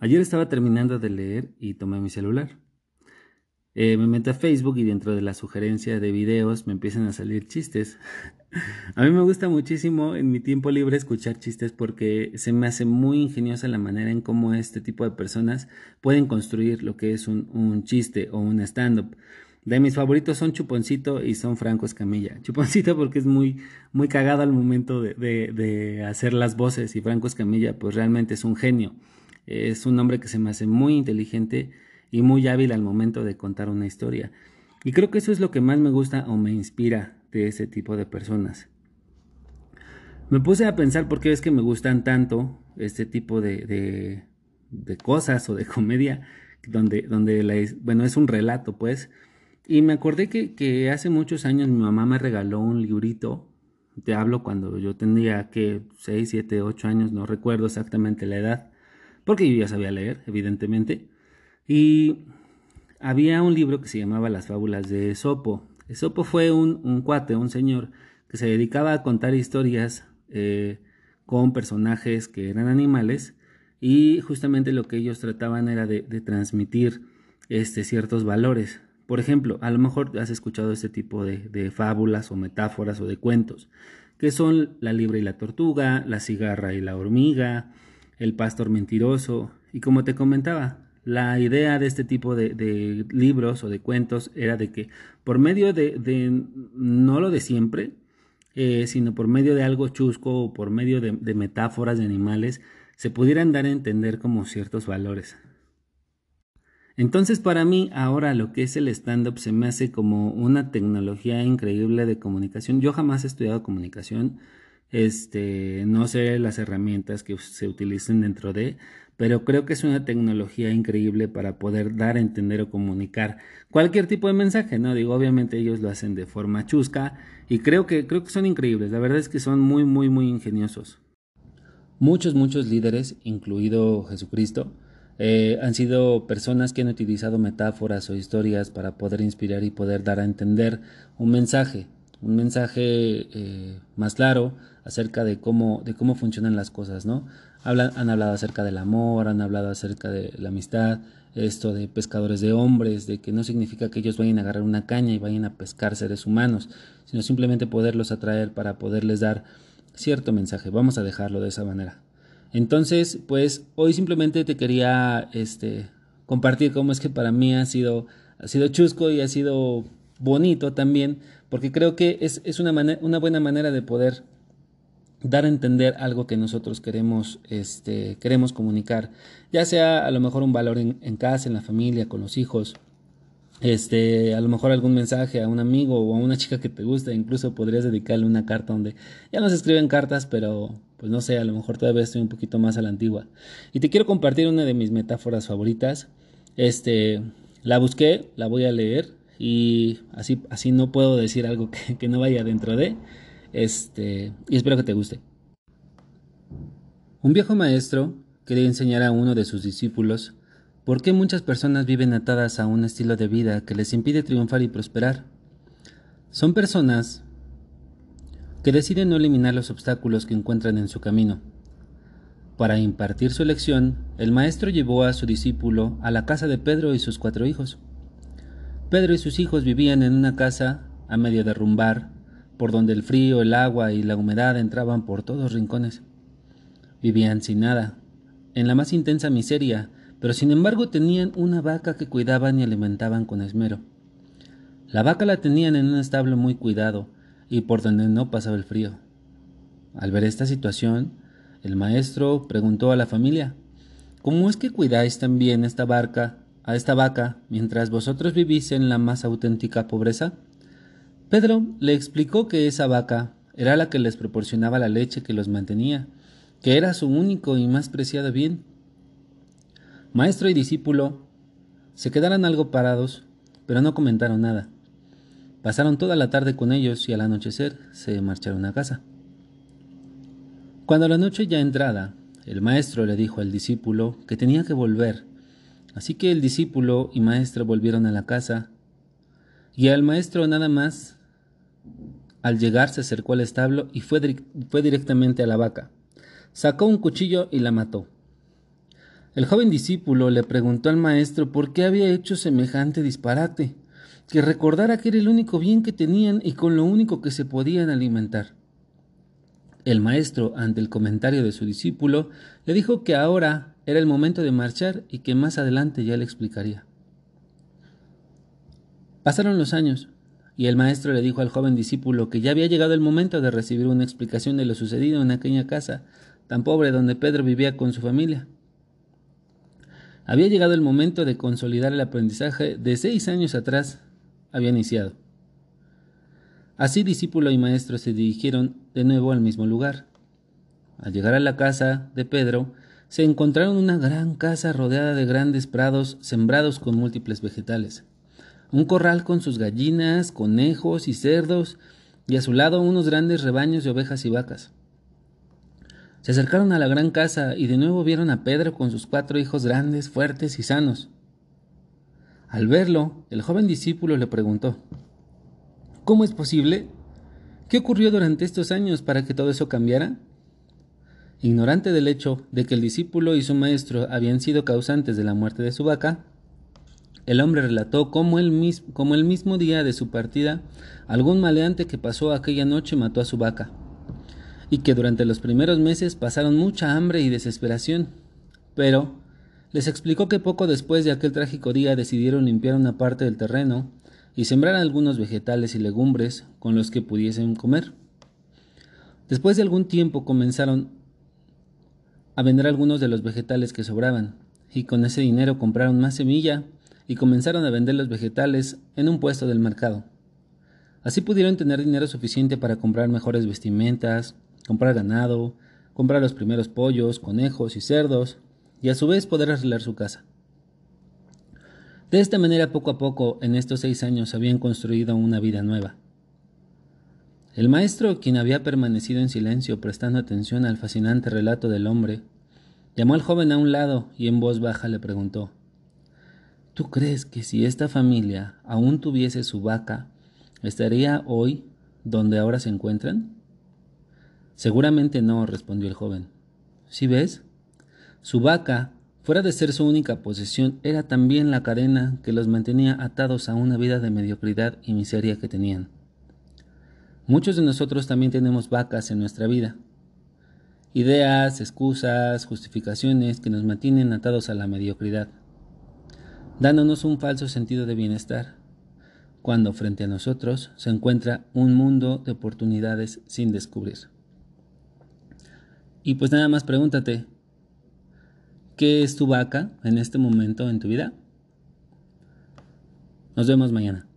Ayer estaba terminando de leer y tomé mi celular. Eh, me meto a Facebook y dentro de la sugerencia de videos me empiezan a salir chistes. a mí me gusta muchísimo en mi tiempo libre escuchar chistes porque se me hace muy ingeniosa la manera en cómo este tipo de personas pueden construir lo que es un, chiste o un stand-up. De mis favoritos son Chuponcito y son Franco Escamilla. Chuponcito porque es muy, muy cagado al momento de, de hacer las voces y Franco Escamilla pues realmente es un genio. Es un hombre que se me hace muy inteligente y muy hábil al momento de contar una historia. Y creo que eso es lo que más me gusta o me inspira de ese tipo de personas. Me puse a pensar por qué es que me gustan tanto este tipo de, de, cosas o de comedia, donde, donde bueno, es un relato, pues. Y me acordé que, hace muchos años mi mamá me regaló un librito. Te hablo cuando yo tenía que 6, 7, 8 años, no recuerdo exactamente la edad porque yo ya sabía leer, evidentemente. Y había un libro que se llamaba Las fábulas de Esopo. Esopo fue un, cuate, un señor, que se dedicaba a contar historias eh, con personajes que eran animales y justamente lo que ellos trataban era de, transmitir este, ciertos valores. Por ejemplo, a lo mejor has escuchado este tipo de, fábulas o metáforas o de cuentos, que son la libra y la tortuga, la cigarra y la hormiga, el pastor mentiroso. Y como te comentaba, la idea de este tipo de, libros o de cuentos era de que por medio de, no lo de siempre, eh, sino por medio de algo chusco o por medio de, de metáforas de animales, se pudieran dar a entender como ciertos valores. Entonces para mí ahora lo que es el stand-up se me hace como una tecnología increíble de comunicación. Yo jamás he estudiado comunicación, este, no sé las herramientas que se utilicen dentro de, pero creo que es una tecnología increíble para poder dar entender o comunicar cualquier tipo de mensaje, ¿no? Digo, obviamente ellos lo hacen de forma chusca y creo que, creo que son increíbles, la verdad es que son muy, muy, muy ingeniosos. Muchos, muchos líderes, incluido Jesucristo, eh, han sido personas que han utilizado metáforas o historias para poder inspirar y poder dar a entender un mensaje, un mensaje eh, más claro acerca de cómo, de cómo funcionan las cosas, ¿no? Han hablado acerca del amor, han hablado acerca de la amistad, esto de pescadores de hombres, de que no significa que ellos vayan a agarrar una caña y vayan a pescar seres humanos, sino simplemente poderlos atraer para poderles dar cierto mensaje. Vamos a dejarlo de esa manera. Entonces, pues hoy simplemente te quería este, compartir cómo es que para mí ha sido, ha sido chusco y ha sido bonito también, porque creo que es, es una, una buena manera de poder dar a entender algo que nosotros queremos, este, queremos comunicar, ya sea a lo mejor un valor en, casa, en la familia, con los hijos, este, a lo mejor algún mensaje a un amigo o a una chica que te gusta, incluso podrías dedicarle una carta donde ya no se escriben cartas, pero pues no sé, a lo mejor todavía estoy un poquito más a la antigua. Y te quiero compartir una de mis metáforas favoritas. Este, la busqué, la voy a leer y así, así no puedo decir algo que, que no vaya dentro de. Este, y espero que te guste. Un viejo maestro quería enseñar a uno de sus discípulos por qué muchas personas viven atadas a un estilo de vida que les impide triunfar y prosperar. Son personas que deciden no eliminar los obstáculos que encuentran en su camino. Para impartir su lección, el maestro llevó a su discípulo a la casa de Pedro y sus cuatro hijos. Pedro y sus hijos vivían en una casa a medio derrumbar por donde el frío, el agua y la humedad entraban por todos rincones. Vivían sin nada, en la más intensa miseria, pero sin embargo tenían una vaca que cuidaban y alimentaban con esmero. La vaca la tenían en un establo muy cuidado y por donde no pasaba el frío. Al ver esta situación, el maestro preguntó a la familia, ¿Cómo es que cuidáis también esta barca, a esta vaca, mientras vosotros vivís en la más auténtica pobreza? Pedro le explicó que esa vaca era la que les proporcionaba la leche que los mantenía, que era su único y más preciado bien. Maestro y discípulo se quedaron algo parados, pero no comentaron nada. Pasaron toda la tarde con ellos y al anochecer se marcharon a casa. Cuando la noche ya entrada, el maestro le dijo al discípulo que tenía que volver, así que el discípulo y maestro volvieron a la casa Y al maestro nada más, al llegar se acercó al establo y fue, fue directamente a la vaca. Sacó un cuchillo y la mató. El joven discípulo le preguntó al maestro por qué había hecho semejante disparate, que recordara que era el único bien que tenían y con lo único que se podían alimentar. El maestro, ante el comentario de su discípulo, le dijo que ahora era el momento de marchar y que más adelante ya le explicaría. Pasaron los años, y el maestro le dijo al joven discípulo que ya había llegado el momento de recibir una explicación de lo sucedido en aquella casa tan pobre donde Pedro vivía con su familia. Había llegado el momento de consolidar el aprendizaje de seis años atrás había iniciado. Así discípulo y maestro se dirigieron de nuevo al mismo lugar. Al llegar a la casa de Pedro, se encontraron una gran casa rodeada de grandes prados sembrados con múltiples vegetales, un corral con sus gallinas, conejos y cerdos, y a su lado unos grandes rebaños de ovejas y vacas. Se acercaron a la gran casa y de nuevo vieron a Pedro con sus cuatro hijos grandes, fuertes y sanos. Al verlo, el joven discípulo le preguntó, ¿Cómo es posible? ¿Qué ocurrió durante estos años para que todo eso cambiara? Ignorante del hecho de que el discípulo y su maestro habían sido causantes de la muerte de su vaca, el hombre relató cómo el, mismo, el mismo día de su partida, algún maleante que pasó aquella noche mató a su vaca y que durante los primeros meses pasaron mucha hambre y desesperación. Pero les explicó que poco después de aquel trágico día decidieron limpiar una parte del terreno y sembrar algunos vegetales y legumbres con los que pudiesen comer. Después de algún tiempo comenzaron a vender algunos de los vegetales que sobraban, y con ese dinero compraron más semilla y comenzaron a vender los vegetales en un puesto del mercado. Así pudieron tener dinero suficiente para comprar mejores vestimentas, comprar ganado, comprar los primeros pollos, conejos y cerdos, y a su vez poder arreglar su casa. De esta manera, poco a poco, en estos seis años habían construido una vida nueva. El maestro, quien había permanecido en silencio prestando atención al fascinante relato del hombre, llamó al joven a un lado y en voz baja le preguntó ¿Tú crees que si esta familia aún tuviese su vaca, estaría hoy donde ahora se encuentran? Seguramente no, respondió el joven. ¿Sí ves? Su vaca, fuera de ser su única posesión, era también la cadena que los mantenía atados a una vida de mediocridad y miseria que tenían. Muchos de nosotros también tenemos vacas en nuestra vida. Ideas, excusas, justificaciones que nos mantienen atados a la mediocridad, dándonos un falso sentido de bienestar, cuando frente a nosotros se encuentra un mundo de oportunidades sin descubrir. Y pues nada más pregúntate, ¿qué es tu vaca en este momento en tu vida? Nos vemos mañana.